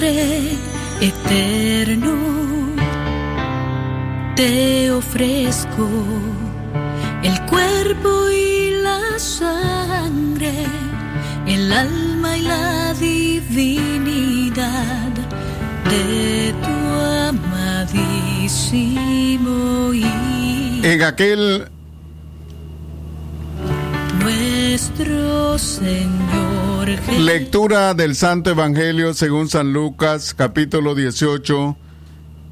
Padre eterno, te ofrezco el cuerpo y la sangre, el alma y la divinidad de tu amadísimo Hijo. En aquel nuestro Señor. Lectura del Santo Evangelio según San Lucas, capítulo 18,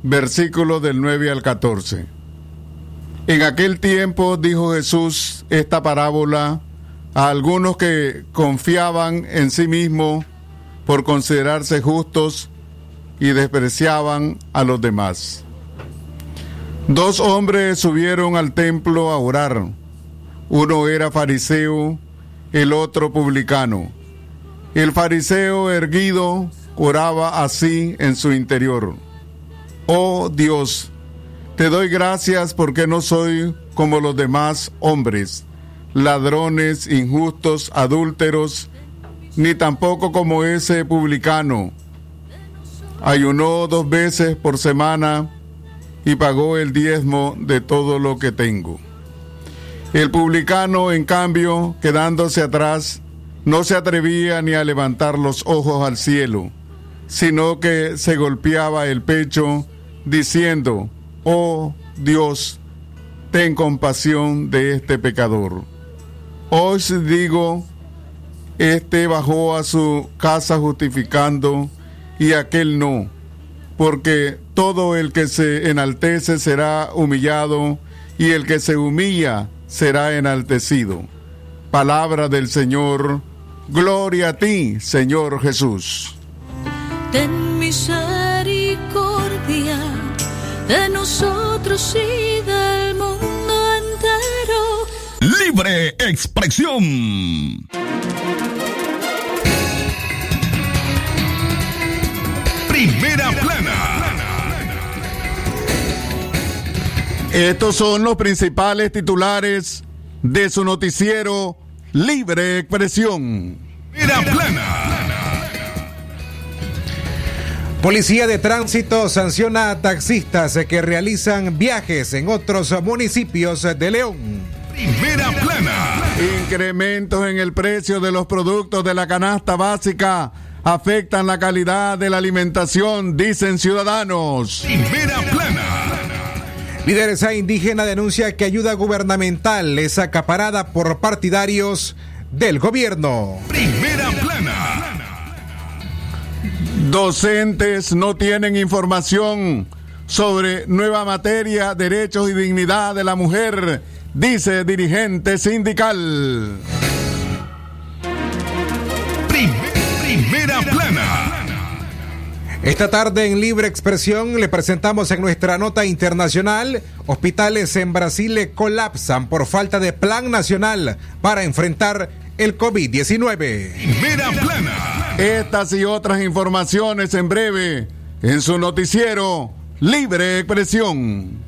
versículos del 9 al 14. En aquel tiempo dijo Jesús esta parábola a algunos que confiaban en sí mismos por considerarse justos y despreciaban a los demás. Dos hombres subieron al templo a orar. Uno era fariseo, el otro publicano. El fariseo erguido oraba así en su interior. Oh Dios, te doy gracias porque no soy como los demás hombres, ladrones, injustos, adúlteros, ni tampoco como ese publicano. Ayunó dos veces por semana y pagó el diezmo de todo lo que tengo. El publicano, en cambio, quedándose atrás, no se atrevía ni a levantar los ojos al cielo, sino que se golpeaba el pecho, diciendo, Oh Dios, ten compasión de este pecador. Os digo, este bajó a su casa justificando y aquel no, porque todo el que se enaltece será humillado y el que se humilla será enaltecido. Palabra del Señor, gloria a ti, Señor Jesús. Ten misericordia de nosotros y del mundo entero. Libre expresión. Primera plana. Estos son los principales titulares de su noticiero Libre Expresión. Primera plana. Policía de Tránsito sanciona a taxistas que realizan viajes en otros municipios de León. Primera plana. Incrementos en el precio de los productos de la canasta básica afectan la calidad de la alimentación, dicen ciudadanos. Primera plana. Lideresa indígena denuncia que ayuda gubernamental es acaparada por partidarios del gobierno. Primera plana. Docentes no tienen información sobre nueva materia, derechos y dignidad de la mujer, dice dirigente sindical. Prim- primera plana. Esta tarde en Libre Expresión le presentamos en nuestra nota internacional, hospitales en Brasil colapsan por falta de plan nacional para enfrentar el COVID-19. Primera plana. Estas y otras informaciones en breve en su noticiero Libre Expresión.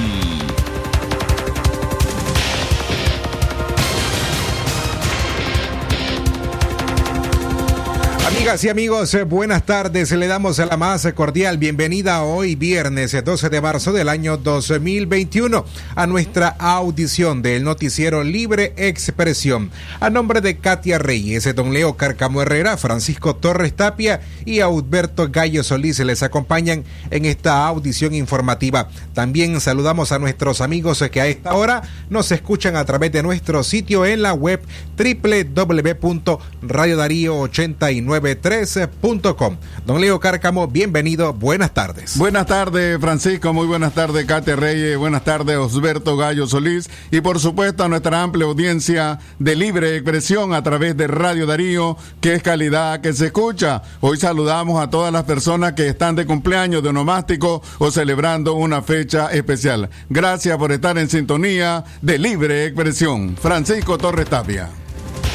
Amigas y amigos, eh, buenas tardes. Le damos la más cordial bienvenida hoy, viernes eh, 12 de marzo del año 2021, a nuestra audición del noticiero Libre Expresión. A nombre de Katia Reyes, eh, don Leo Carcamo Herrera, Francisco Torres Tapia y Alberto Gallo Solís les acompañan en esta audición informativa. También saludamos a nuestros amigos que a esta hora nos escuchan a través de nuestro sitio en la web www.radiodarío89 993.com. Don Leo Cárcamo, bienvenido, buenas tardes. Buenas tardes, Francisco, muy buenas tardes, Kate Reyes, buenas tardes, Osberto Gallo Solís, y por supuesto a nuestra amplia audiencia de libre expresión a través de Radio Darío, que es calidad que se escucha. Hoy saludamos a todas las personas que están de cumpleaños, de onomástico o celebrando una fecha especial. Gracias por estar en sintonía de libre expresión. Francisco Torres Tapia.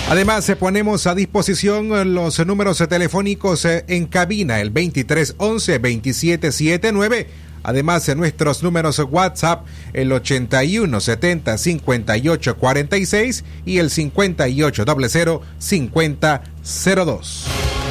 Además, ponemos a disposición los números telefónicos en cabina, el 2311-2779. Además, en nuestros números WhatsApp, el 8170-5846 y el 5800-5002.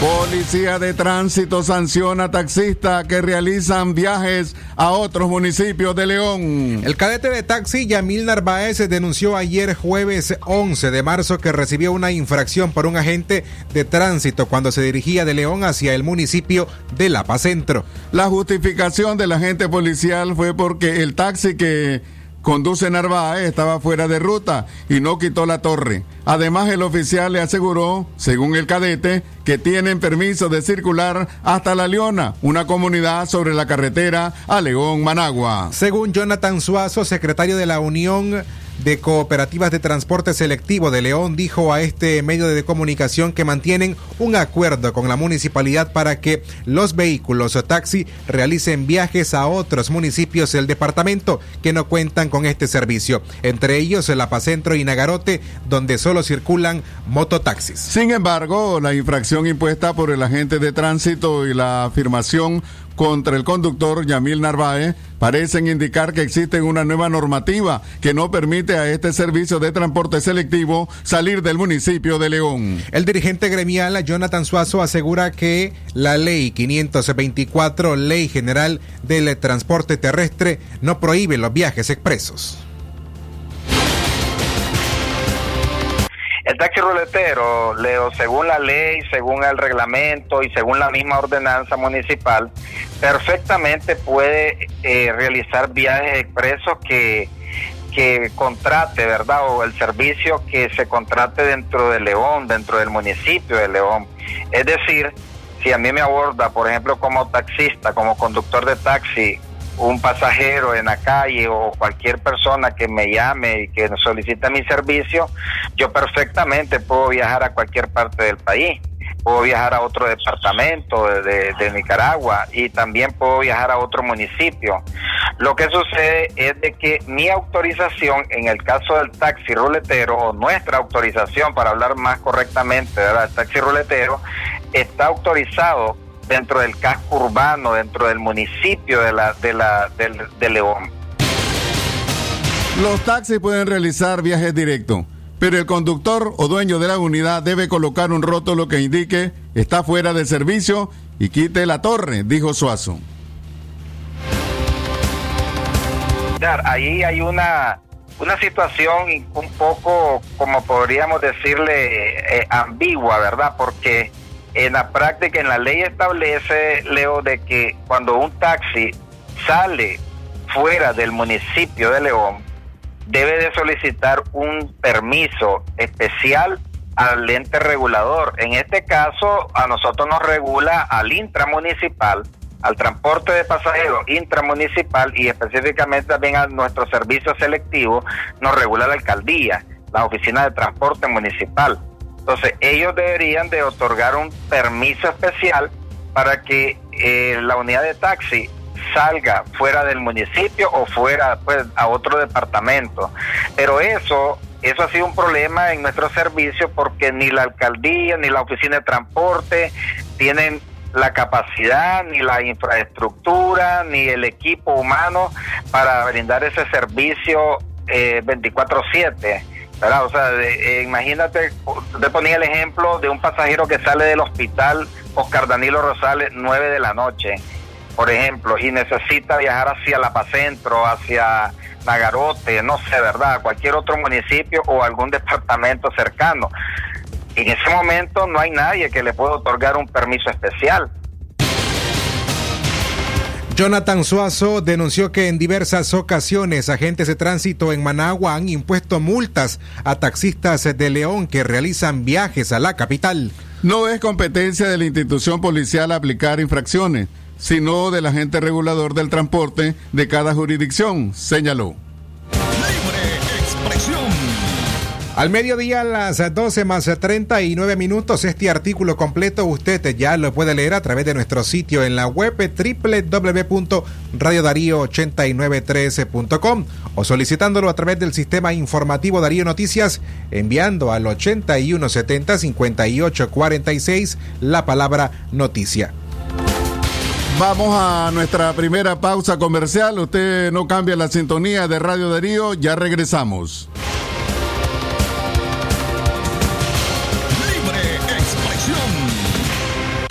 Policía de Tránsito sanciona a taxistas que realizan viajes a otros municipios de León. El cadete de taxi Yamil Narváez denunció ayer jueves 11 de marzo que recibió una infracción por un agente de tránsito cuando se dirigía de León hacia el municipio de La Paz Centro. La justificación del agente policial fue porque el taxi que conduce Narváez estaba fuera de ruta y no quitó la torre. Además, el oficial le aseguró, según el cadete, que tienen permiso de circular hasta La Leona, una comunidad sobre la carretera a León, Managua. Según Jonathan Suazo, secretario de la Unión de Cooperativas de Transporte Selectivo de León dijo a este medio de comunicación que mantienen un acuerdo con la municipalidad para que los vehículos o taxi realicen viajes a otros municipios del departamento que no cuentan con este servicio, entre ellos el Apacentro y Nagarote, donde solo circulan mototaxis. Sin embargo, la infracción impuesta por el agente de tránsito y la afirmación contra el conductor Yamil Narváez parecen indicar que existe una nueva normativa que no permite a este servicio de transporte selectivo salir del municipio de León. El dirigente gremial Jonathan Suazo asegura que la ley 524, ley general del transporte terrestre, no prohíbe los viajes expresos. El taxi ruletero, Leo, según la ley, según el reglamento y según la misma ordenanza municipal, perfectamente puede eh, realizar viajes expresos que, que contrate, ¿verdad? O el servicio que se contrate dentro de León, dentro del municipio de León. Es decir, si a mí me aborda, por ejemplo, como taxista, como conductor de taxi, un pasajero en la calle o cualquier persona que me llame y que solicita mi servicio, yo perfectamente puedo viajar a cualquier parte del país. Puedo viajar a otro departamento de, Nicaragua y también puedo viajar a otro municipio. Lo que sucede es de que mi autorización, en el caso del taxi ruletero, o nuestra autorización, para hablar más correctamente, del taxi ruletero, está autorizado dentro del casco urbano, dentro del municipio de, la, de, la, del, de León. Los taxis pueden realizar viajes directos, pero el conductor o dueño de la unidad debe colocar un rótulo que indique está fuera de servicio y quite la torre, dijo Suazo. Ahí hay una, una situación un poco, como podríamos decirle, eh, ambigua, ¿verdad? Porque en la práctica, en la ley establece, Leo, de que cuando un taxi sale fuera del municipio de León, debe de solicitar un permiso especial al ente regulador. En este caso, a nosotros nos regula al intramunicipal, al transporte de pasajeros intramunicipal y específicamente también a nuestro servicio selectivo, nos regula la alcaldía, la oficina de transporte municipal. Entonces, ellos deberían de otorgar un permiso especial para que eh, la unidad de taxi salga fuera del municipio o fuera pues a otro departamento. Pero eso eso ha sido un problema en nuestro servicio porque ni la alcaldía ni la oficina de transporte tienen la capacidad, ni la infraestructura, ni el equipo humano para brindar ese servicio eh, 24/7. O sea, eh, imagínate, te ponía el ejemplo de un pasajero que sale del hospital Oscar Danilo Rosales 9 de la noche, por ejemplo, y necesita viajar hacia La Paz Centro, hacia Nagarote, no sé, ¿verdad? Cualquier otro municipio o algún departamento cercano. En ese momento no hay nadie que le pueda otorgar un permiso especial. Jonathan Suazo denunció que en diversas ocasiones agentes de tránsito en Managua han impuesto multas a taxistas de León que realizan viajes a la capital. No es competencia de la institución policial aplicar infracciones, sino del agente regulador del transporte de cada jurisdicción, señaló. Al mediodía a las 12 más 39 minutos, este artículo completo usted ya lo puede leer a través de nuestro sitio en la web www.radiodarío8913.com o solicitándolo a través del sistema informativo Darío Noticias, enviando al 8170-5846 la palabra noticia. Vamos a nuestra primera pausa comercial. Usted no cambia la sintonía de Radio Darío, ya regresamos.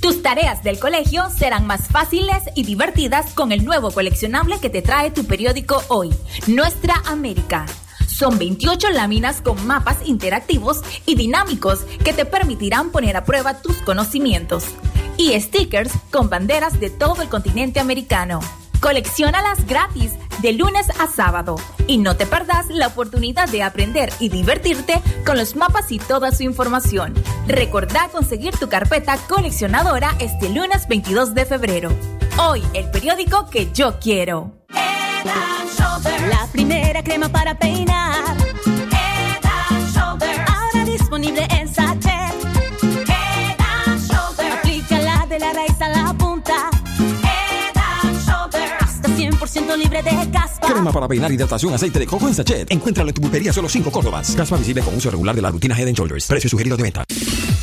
Tus tareas del colegio serán más fáciles y divertidas con el nuevo coleccionable que te trae tu periódico hoy, Nuestra América. Son 28 láminas con mapas interactivos y dinámicos que te permitirán poner a prueba tus conocimientos. Y stickers con banderas de todo el continente americano. Colecciónalas gratis de lunes a sábado y no te perdas la oportunidad de aprender y divertirte con los mapas y toda su información. Recordá conseguir tu carpeta coleccionadora este lunes 22 de febrero. Hoy el periódico que yo quiero. La primera crema para peinar. Ahora disponible en 100% libre de caspa. Crema para peinar, hidratación, aceite de coco en sachet. Encuéntralo en tu pulpería solo 5 Córdobas. Caspa visible con uso regular de la rutina Head Shoulders. Precio sugerido de venta.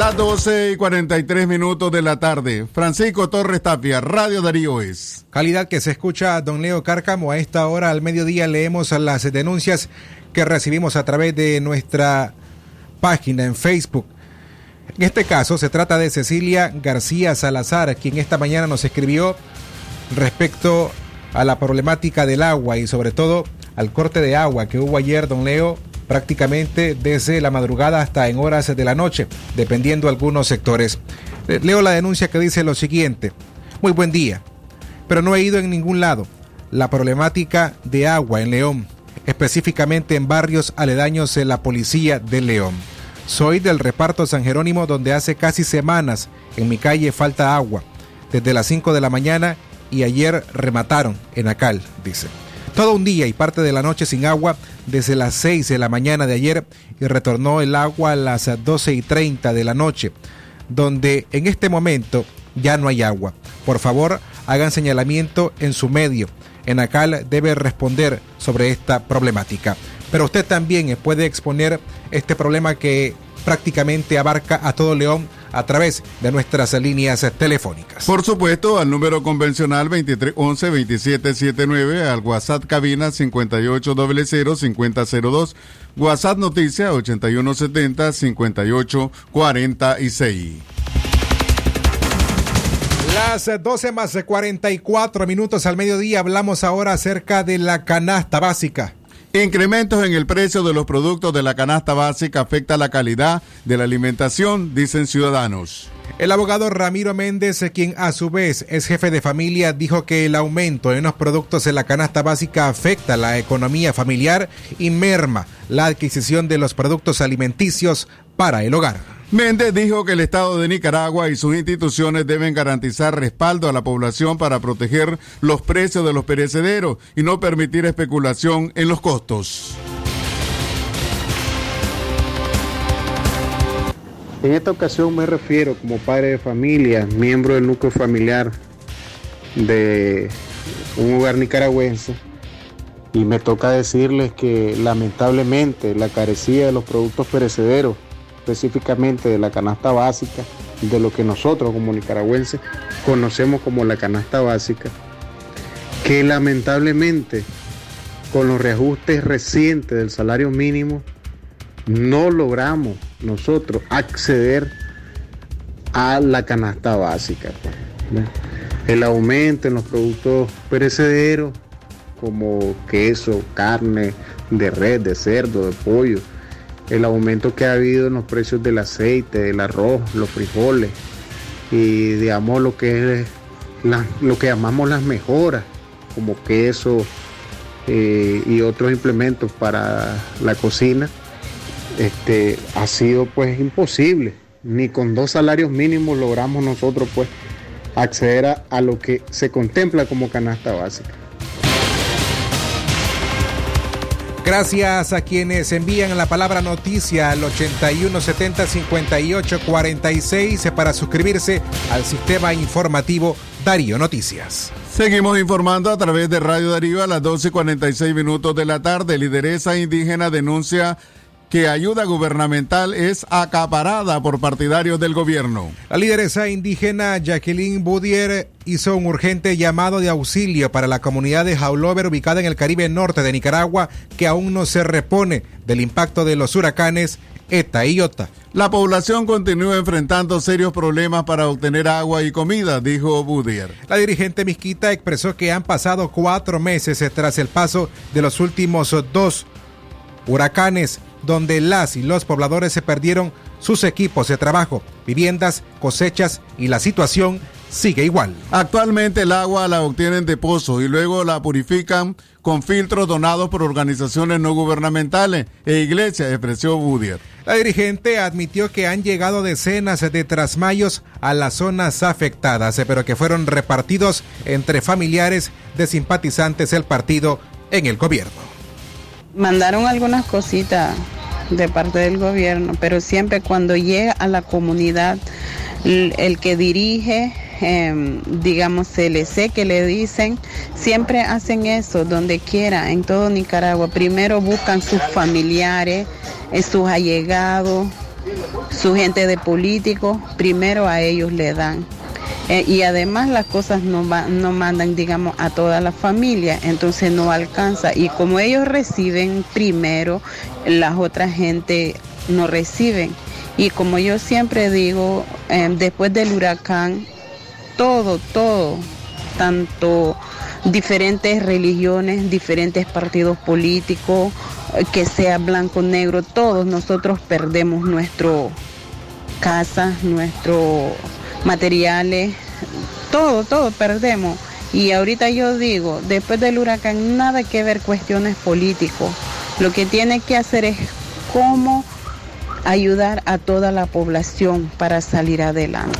Las 12 y 43 minutos de la tarde. Francisco Torres Tapia, Radio Darío es. Calidad que se escucha a don Leo Cárcamo. A esta hora al mediodía leemos las denuncias que recibimos a través de nuestra página en Facebook. En este caso se trata de Cecilia García Salazar, quien esta mañana nos escribió respecto a la problemática del agua y sobre todo al corte de agua que hubo ayer, don Leo, prácticamente desde la madrugada hasta en horas de la noche, dependiendo algunos sectores. Leo la denuncia que dice lo siguiente. Muy buen día, pero no he ido en ningún lado. La problemática de agua en León, específicamente en barrios aledaños de la policía de León. Soy del reparto San Jerónimo donde hace casi semanas en mi calle falta agua, desde las 5 de la mañana y ayer remataron en Acal, dice. Todo un día y parte de la noche sin agua desde las 6 de la mañana de ayer y retornó el agua a las 12 y 30 de la noche, donde en este momento ya no hay agua. Por favor, hagan señalamiento en su medio. Enacal debe responder sobre esta problemática. Pero usted también puede exponer este problema que prácticamente abarca a todo León a través de nuestras líneas telefónicas. Por supuesto, al número convencional 2311-2779, al WhatsApp cabina 5800-5002, WhatsApp noticia 8170-5846. Las 12 más 44 minutos al mediodía hablamos ahora acerca de la canasta básica. Incrementos en el precio de los productos de la canasta básica afecta la calidad de la alimentación, dicen ciudadanos. El abogado Ramiro Méndez, quien a su vez es jefe de familia, dijo que el aumento en los productos de la canasta básica afecta la economía familiar y merma la adquisición de los productos alimenticios para el hogar. Méndez dijo que el Estado de Nicaragua y sus instituciones deben garantizar respaldo a la población para proteger los precios de los perecederos y no permitir especulación en los costos. En esta ocasión me refiero como padre de familia, miembro del núcleo familiar de un hogar nicaragüense, y me toca decirles que lamentablemente la carecía de los productos perecederos específicamente de la canasta básica, de lo que nosotros como nicaragüenses conocemos como la canasta básica, que lamentablemente con los reajustes recientes del salario mínimo no logramos nosotros acceder a la canasta básica. Pues, El aumento en los productos perecederos como queso, carne de red, de cerdo, de pollo, el aumento que ha habido en los precios del aceite, del arroz, los frijoles y digamos lo que es lo que llamamos las mejoras, como queso eh, y otros implementos para la cocina, este, ha sido pues imposible. Ni con dos salarios mínimos logramos nosotros pues acceder a lo que se contempla como canasta básica. Gracias a quienes envían la palabra noticia al 8170-5846 para suscribirse al sistema informativo Darío Noticias. Seguimos informando a través de Radio Darío a las 12.46 minutos de la tarde. Lideresa indígena denuncia que ayuda gubernamental es acaparada por partidarios del gobierno. La lideresa indígena Jacqueline Boudier hizo un urgente llamado de auxilio para la comunidad de Jaulover ubicada en el Caribe Norte de Nicaragua que aún no se repone del impacto de los huracanes Eta y Iota. La población continúa enfrentando serios problemas para obtener agua y comida, dijo Boudier. La dirigente Misquita expresó que han pasado cuatro meses tras el paso de los últimos dos huracanes donde las y los pobladores se perdieron sus equipos de trabajo, viviendas, cosechas y la situación sigue igual. Actualmente el agua la obtienen de pozos y luego la purifican con filtros donados por organizaciones no gubernamentales e iglesias, expresó Budier. La dirigente admitió que han llegado decenas de trasmayos a las zonas afectadas, pero que fueron repartidos entre familiares de simpatizantes del partido en el gobierno. Mandaron algunas cositas de parte del gobierno, pero siempre cuando llega a la comunidad, el, que dirige, eh, digamos, CLC que le dicen, siempre hacen eso donde quiera, en todo Nicaragua. Primero buscan sus familiares, eh, sus allegados, su gente de políticos, primero a ellos le dan. Eh, y además las cosas no, no mandan, digamos, a toda la familia, entonces no alcanza. Y como ellos reciben primero, las otras gente no reciben. Y como yo siempre digo, eh, después del huracán, todo, todo, tanto diferentes religiones, diferentes partidos políticos, eh, que sea blanco, negro, todos nosotros perdemos nuestro casa, nuestro materiales, todo, todo perdemos. Y ahorita yo digo, después del huracán, nada que ver cuestiones políticos. Lo que tiene que hacer es cómo ayudar a toda la población para salir adelante.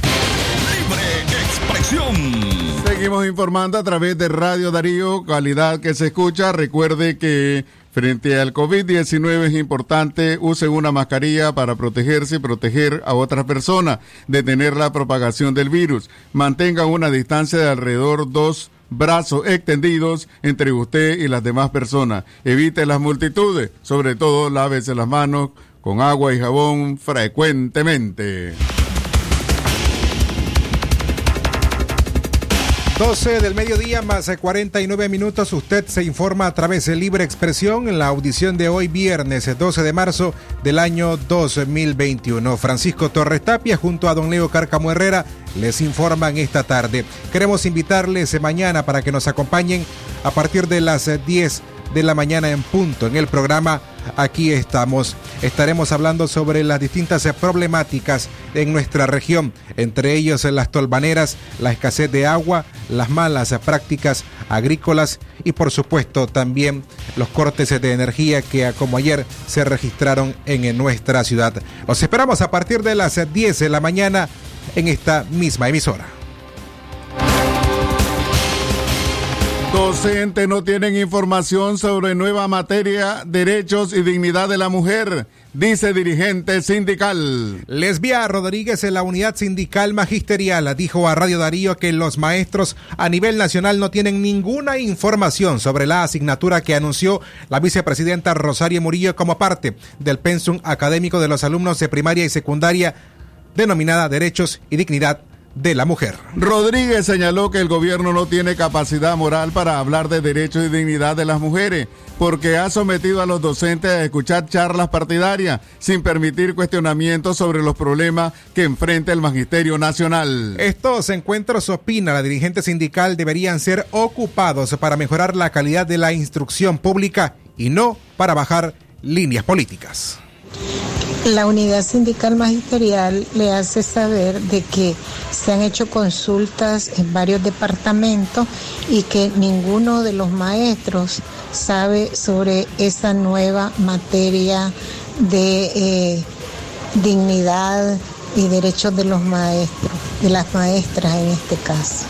Libre expresión. seguimos informando a través de Radio Darío, calidad que se escucha. Recuerde que frente al COVID-19 es importante use una mascarilla para protegerse y proteger a otras personas, detener la propagación del virus. Mantenga una distancia de alrededor dos brazos extendidos entre usted y las demás personas. Evite las multitudes, sobre todo lávese las manos con agua y jabón frecuentemente. 12 del mediodía más 49 minutos. Usted se informa a través de Libre Expresión en la audición de hoy viernes 12 de marzo del año 2021. Francisco Torres Tapia junto a don Leo Cárcamo Herrera les informan esta tarde. Queremos invitarles mañana para que nos acompañen a partir de las 10 de la mañana en punto en el programa Aquí estamos. Estaremos hablando sobre las distintas problemáticas en nuestra región, entre ellos las tolvaneras, la escasez de agua, las malas prácticas agrícolas y por supuesto también los cortes de energía que como ayer se registraron en nuestra ciudad. Los esperamos a partir de las 10 de la mañana en esta misma emisora. Docentes no tienen información sobre nueva materia, derechos y dignidad de la mujer, dice dirigente sindical. Lesbia Rodríguez en la unidad sindical magisterial dijo a Radio Darío que los maestros a nivel nacional no tienen ninguna información sobre la asignatura que anunció la vicepresidenta Rosario Murillo como parte del pensum académico de los alumnos de primaria y secundaria denominada Derechos y Dignidad de la mujer. Rodríguez señaló que el gobierno no tiene capacidad moral para hablar de derechos y dignidad de las mujeres, porque ha sometido a los docentes a escuchar charlas partidarias sin permitir cuestionamientos sobre los problemas que enfrenta el Magisterio Nacional. Estos encuentros, opina la dirigente sindical, deberían ser ocupados para mejorar la calidad de la instrucción pública y no para bajar líneas políticas. La unidad sindical magisterial le hace saber de que se han hecho consultas en varios departamentos y que ninguno de los maestros sabe sobre esa nueva materia de eh, dignidad y derechos de los maestros, de las maestras en este caso.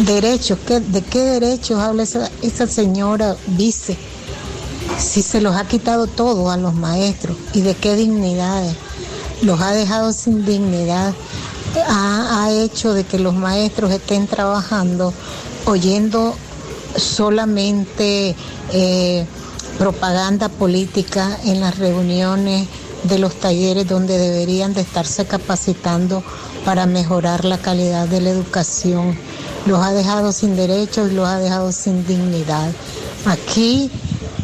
Derechos, ¿de qué derechos habla esa, esa señora vice? Si se los ha quitado todo a los maestros y de qué dignidades, los ha dejado sin dignidad, ha, hecho de que los maestros estén trabajando oyendo solamente eh, propaganda política en las reuniones de los talleres donde deberían de estarse capacitando para mejorar la calidad de la educación. Los ha dejado sin derechos y los ha dejado sin dignidad. Aquí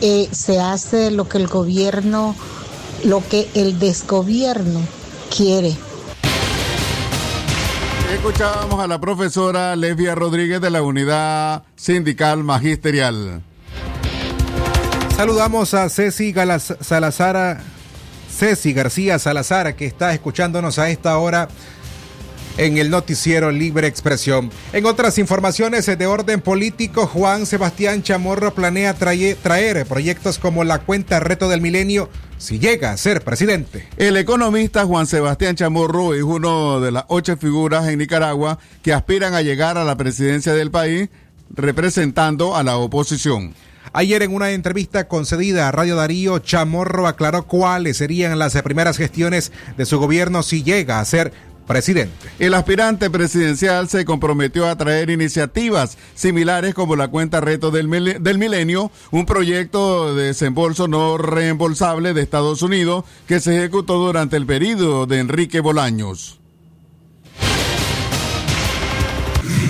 eh, se hace lo que el gobierno, lo que el desgobierno quiere. Escuchábamos a la profesora Lesbia Rodríguez de la Unidad Sindical Magisterial. Saludamos a Ceci Salazar, Ceci García Salazar, que está escuchándonos a esta hora en el noticiero Libre Expresión. En otras informaciones de orden político, Juan Sebastián Chamorro planea traer, proyectos como la cuenta reto del milenio si llega a ser presidente. El economista Juan Sebastián Chamorro es uno de las ocho figuras en Nicaragua que aspiran a llegar a la presidencia del país representando a la oposición. Ayer en una entrevista concedida a Radio Darío, Chamorro aclaró cuáles serían las primeras gestiones de su gobierno si llega a ser presidente. El aspirante presidencial se comprometió a traer iniciativas similares como la cuenta reto del, del milenio, un proyecto de desembolso no reembolsable de Estados Unidos que se ejecutó durante el periodo de Enrique Bolaños.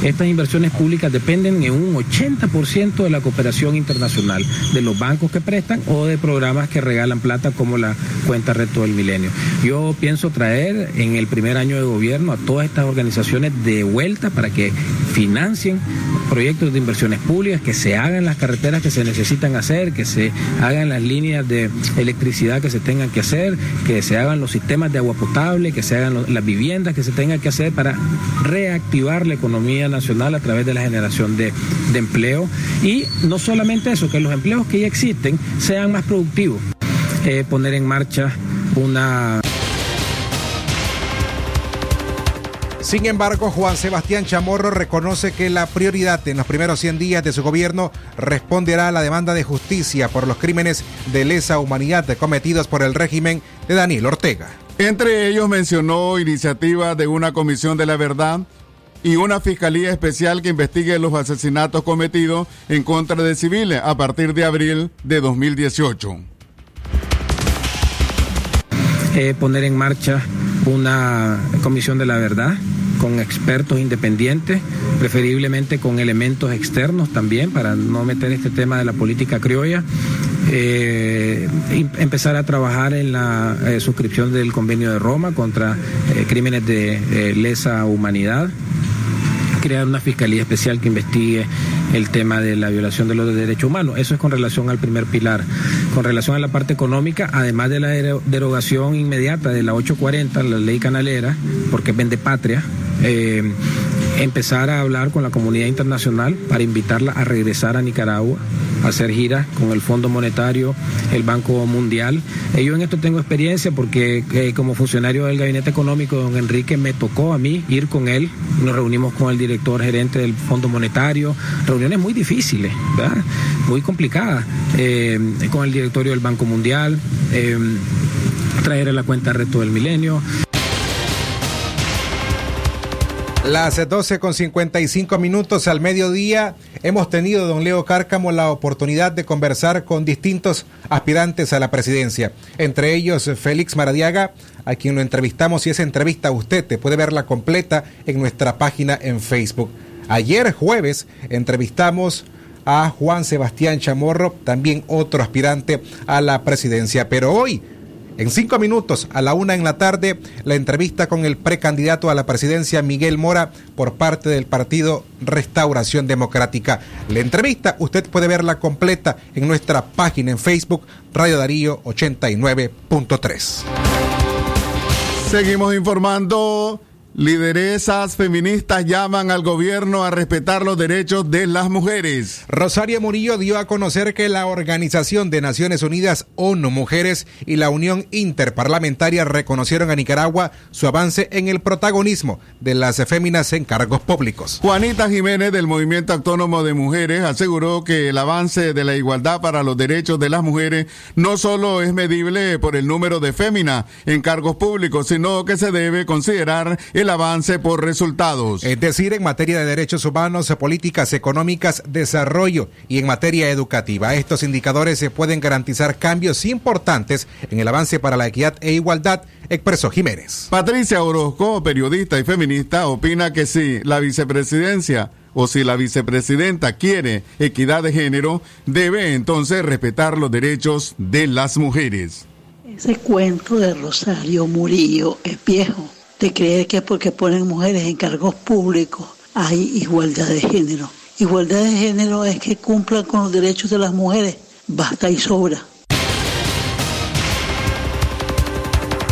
Estas inversiones públicas dependen en un 80% de la cooperación internacional, de los bancos que prestan o de programas que regalan plata como la cuenta Reto del Milenio. Yo pienso traer en el primer año de gobierno a todas estas organizaciones de vuelta para que financien proyectos de inversiones públicas, que se hagan las carreteras que se necesitan hacer, que se hagan las líneas de electricidad que se tengan que hacer, que se hagan los sistemas de agua potable, que se hagan las viviendas que se tengan que hacer para reactivar la economía nacional a través de la generación de, empleo. Y no solamente eso, que los empleos que ya existen sean más productivos. Eh, poner en marcha una Sin embargo, Juan Sebastián Chamorro reconoce que la prioridad en los primeros 100 días de su gobierno responderá a la demanda de justicia por los crímenes de lesa humanidad cometidos por el régimen de Daniel Ortega. Entre ellos mencionó iniciativa de una comisión de la verdad y una fiscalía especial que investigue los asesinatos cometidos en contra de civiles a partir de abril de 2018. Eh, poner en marcha una comisión de la verdad con expertos independientes, preferiblemente con elementos externos también, para no meter este tema de la política criolla. Eh, empezar a trabajar en la eh, suscripción del convenio de Roma contra crímenes de lesa humanidad, crear una fiscalía especial que investigue el tema de la violación de los derechos humanos. Eso es con relación al primer pilar. Con relación a la parte económica, además de la derogación inmediata de la 840, la ley canalera, porque vende patria, eh, empezar a hablar con la comunidad internacional para invitarla a regresar a Nicaragua, hacer giras con el Fondo Monetario, el Banco Mundial. Eh, yo en esto tengo experiencia porque eh, como funcionario del Gabinete Económico, don Enrique, me tocó a mí ir con él. Nos reunimos con el director gerente del Fondo Monetario, reuniones muy difíciles, muy complicadas, con el directorio del Banco Mundial, traer a la cuenta reto del milenio. Las 12 con 55 minutos al mediodía hemos tenido, don Leo Cárcamo, la oportunidad de conversar con distintos aspirantes a la presidencia, entre ellos Félix Maradiaga, a quien lo entrevistamos y esa entrevista usted te puede verla completa en nuestra página en Facebook. Ayer jueves entrevistamos a Juan Sebastián Chamorro, también otro aspirante a la presidencia, pero hoy en cinco minutos, a la una en la tarde, la entrevista con el precandidato a la presidencia Miguel Mora por parte del partido Restauración Democrática. La entrevista usted puede verla completa en nuestra página en Facebook Radio Darío 89.3. Seguimos informando. Lideresas feministas llaman al gobierno a respetar los derechos de las mujeres. Rosario Murillo dio a conocer que la Organización de Naciones Unidas, ONU Mujeres y la Unión Interparlamentaria reconocieron a Nicaragua su avance en el protagonismo de las féminas en cargos públicos. Juanita Jiménez del Movimiento Autónomo de Mujeres aseguró que el avance de la igualdad para los derechos de las mujeres no solo es medible por el número de féminas en cargos públicos, sino que se debe considerar el avance por resultados. Es decir, en materia de derechos humanos, políticas económicas, desarrollo y en materia educativa. Estos indicadores se pueden garantizar cambios importantes en el avance para la equidad e igualdad, expresó Jiménez. Patricia Orozco, periodista y feminista, opina que si la vicepresidencia o si la vicepresidenta quiere equidad de género, debe entonces respetar los derechos de las mujeres. Ese cuento de Rosario Murillo es viejo de creer que porque ponen mujeres en cargos públicos hay igualdad de género. Igualdad de género es que cumplan con los derechos de las mujeres. Basta y sobra.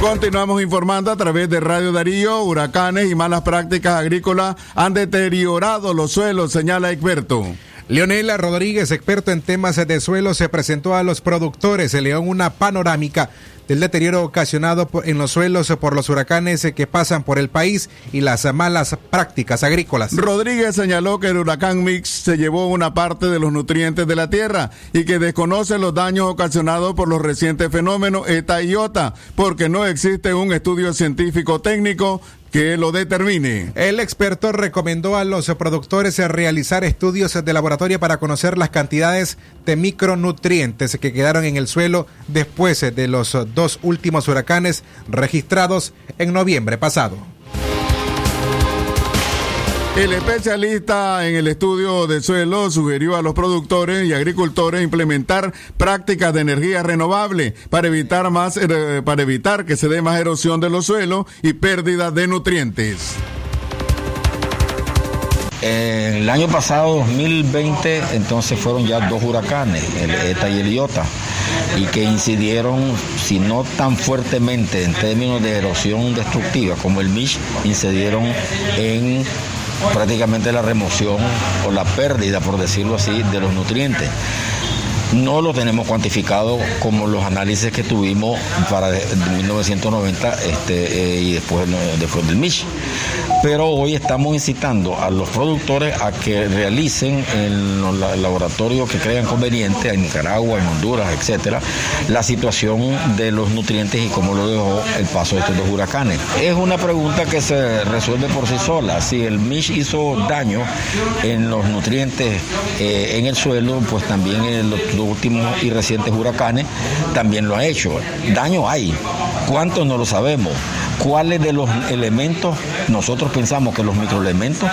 Continuamos informando a través de Radio Darío. Huracanes y malas prácticas agrícolas han deteriorado los suelos, señala experto. Leonela Rodríguez, experto en temas de suelo, se presentó a los productores de León una panorámica del deterioro ocasionado en los suelos por los huracanes que pasan por el país y las malas prácticas agrícolas. Rodríguez señaló que el huracán Mix se llevó una parte de los nutrientes de la tierra y que desconoce los daños ocasionados por los recientes fenómenos ETA y OTA, porque no existe un estudio científico técnico que lo determine. El experto recomendó a los productores realizar estudios de laboratorio para conocer las cantidades de micronutrientes que quedaron en el suelo después de los dos últimos huracanes registrados en noviembre pasado. El especialista en el estudio de suelo sugirió a los productores y agricultores implementar prácticas de energía renovable para evitar más eh, para evitar que se dé más erosión de los suelos y pérdida de nutrientes. El año pasado, 2020, entonces fueron ya dos huracanes, el ETA y el IOTA, y que incidieron, si no tan fuertemente en términos de erosión destructiva como el MISH, incidieron en prácticamente la remoción o la pérdida, por decirlo así, de los nutrientes. No lo tenemos cuantificado como los análisis que tuvimos para de- de 1990 este, eh, y después, después del MISH. Pero hoy estamos incitando a los productores a que realicen en los la- laboratorios que crean conveniente, en Nicaragua, en Honduras, etcétera, la situación de los nutrientes y cómo lo dejó el paso de estos dos huracanes. Es una pregunta que se resuelve por sí sola. Si el MISH hizo daño en los nutrientes eh, en el suelo, pues también en los, últimos y recientes huracanes también lo ha hecho. Daño hay. ¿Cuántos no lo sabemos? ¿Cuáles de los elementos nosotros pensamos que los microelementos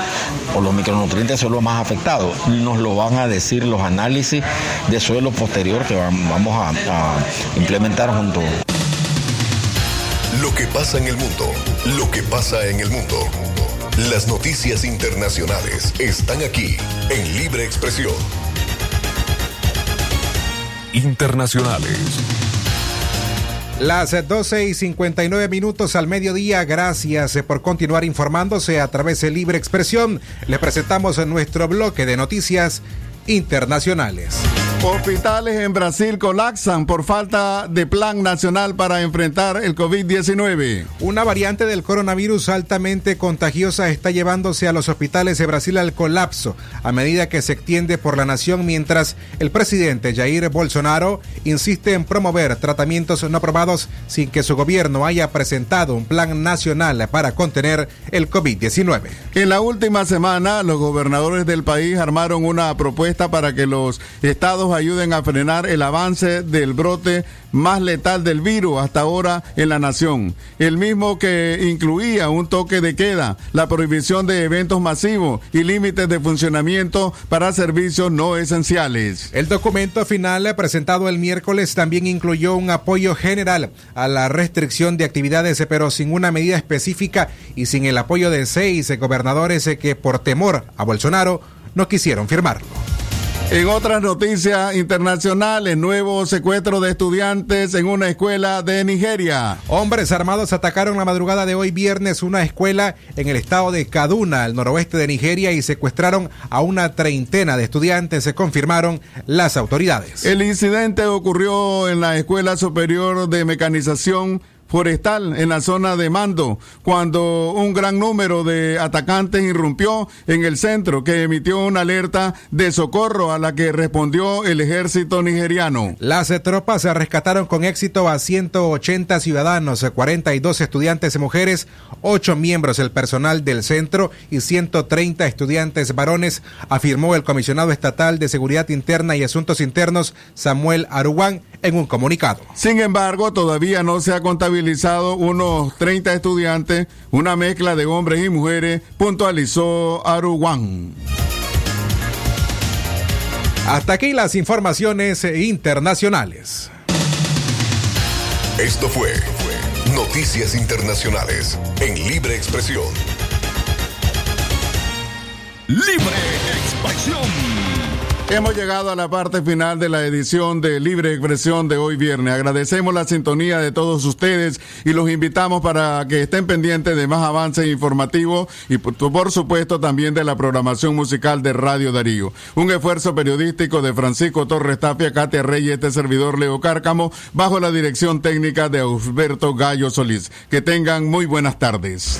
o los micronutrientes son los más afectados? Nos lo van a decir los análisis de suelo posterior que vam- vamos a, a implementar junto Lo que pasa en el mundo, lo que pasa en el mundo. Las noticias internacionales están aquí en Libre Expresión. Internacionales. Las 12 y 59 minutos al mediodía, gracias eh, por continuar informándose a través de Libre Expresión. Le presentamos en nuestro bloque de noticias internacionales. Hospitales en Brasil colapsan por falta de plan nacional para enfrentar el COVID-19. Una variante del coronavirus altamente contagiosa está llevándose a los hospitales de Brasil al colapso a medida que se extiende por la nación mientras el presidente Jair Bolsonaro insiste en promover tratamientos no aprobados sin que su gobierno haya presentado un plan nacional para contener el COVID-19. En la última semana, los gobernadores del país armaron una propuesta para que los estados ayuden a frenar el avance del brote más letal del virus hasta ahora en la nación. El mismo que incluía un toque de queda, la prohibición de eventos masivos y límites de funcionamiento para servicios no esenciales. El documento final presentado el miércoles también incluyó un apoyo general a la restricción de actividades, pero sin una medida específica y sin el apoyo de seis gobernadores que por temor a Bolsonaro no quisieron firmarlo. En otras noticias internacionales, nuevo secuestro de estudiantes en una escuela de Nigeria. Hombres armados atacaron la madrugada de hoy viernes una escuela en el estado de Kaduna, al noroeste de Nigeria, y secuestraron a una treintena de estudiantes, se confirmaron las autoridades. El incidente ocurrió en la Escuela Superior de Mecanización forestal en la zona de Mando, cuando un gran número de atacantes irrumpió en el centro que emitió una alerta de socorro a la que respondió el ejército nigeriano. Las tropas rescataron con éxito a 180 ciudadanos, 42 estudiantes mujeres, 8 miembros del personal del centro y 130 estudiantes varones, afirmó el comisionado estatal de Seguridad Interna y Asuntos Internos, Samuel Aruán, en un comunicado. Sin embargo, todavía no se ha contabilizado unos 30 estudiantes, una mezcla de hombres y mujeres, puntualizó Aruwan. Hasta aquí las informaciones internacionales. Esto fue Noticias Internacionales en Libre Expresión. Libre Expresión. Hemos llegado a la parte final de la edición de Libre Expresión de hoy viernes. Agradecemos la sintonía de todos ustedes y los invitamos para que estén pendientes de más avances informativos y por, supuesto también de la programación musical de Radio Darío. Un esfuerzo periodístico de Francisco Torres Tapia, Katia Rey y este servidor Leo Cárcamo bajo la dirección técnica de Alberto Gallo Solís. Que tengan muy buenas tardes.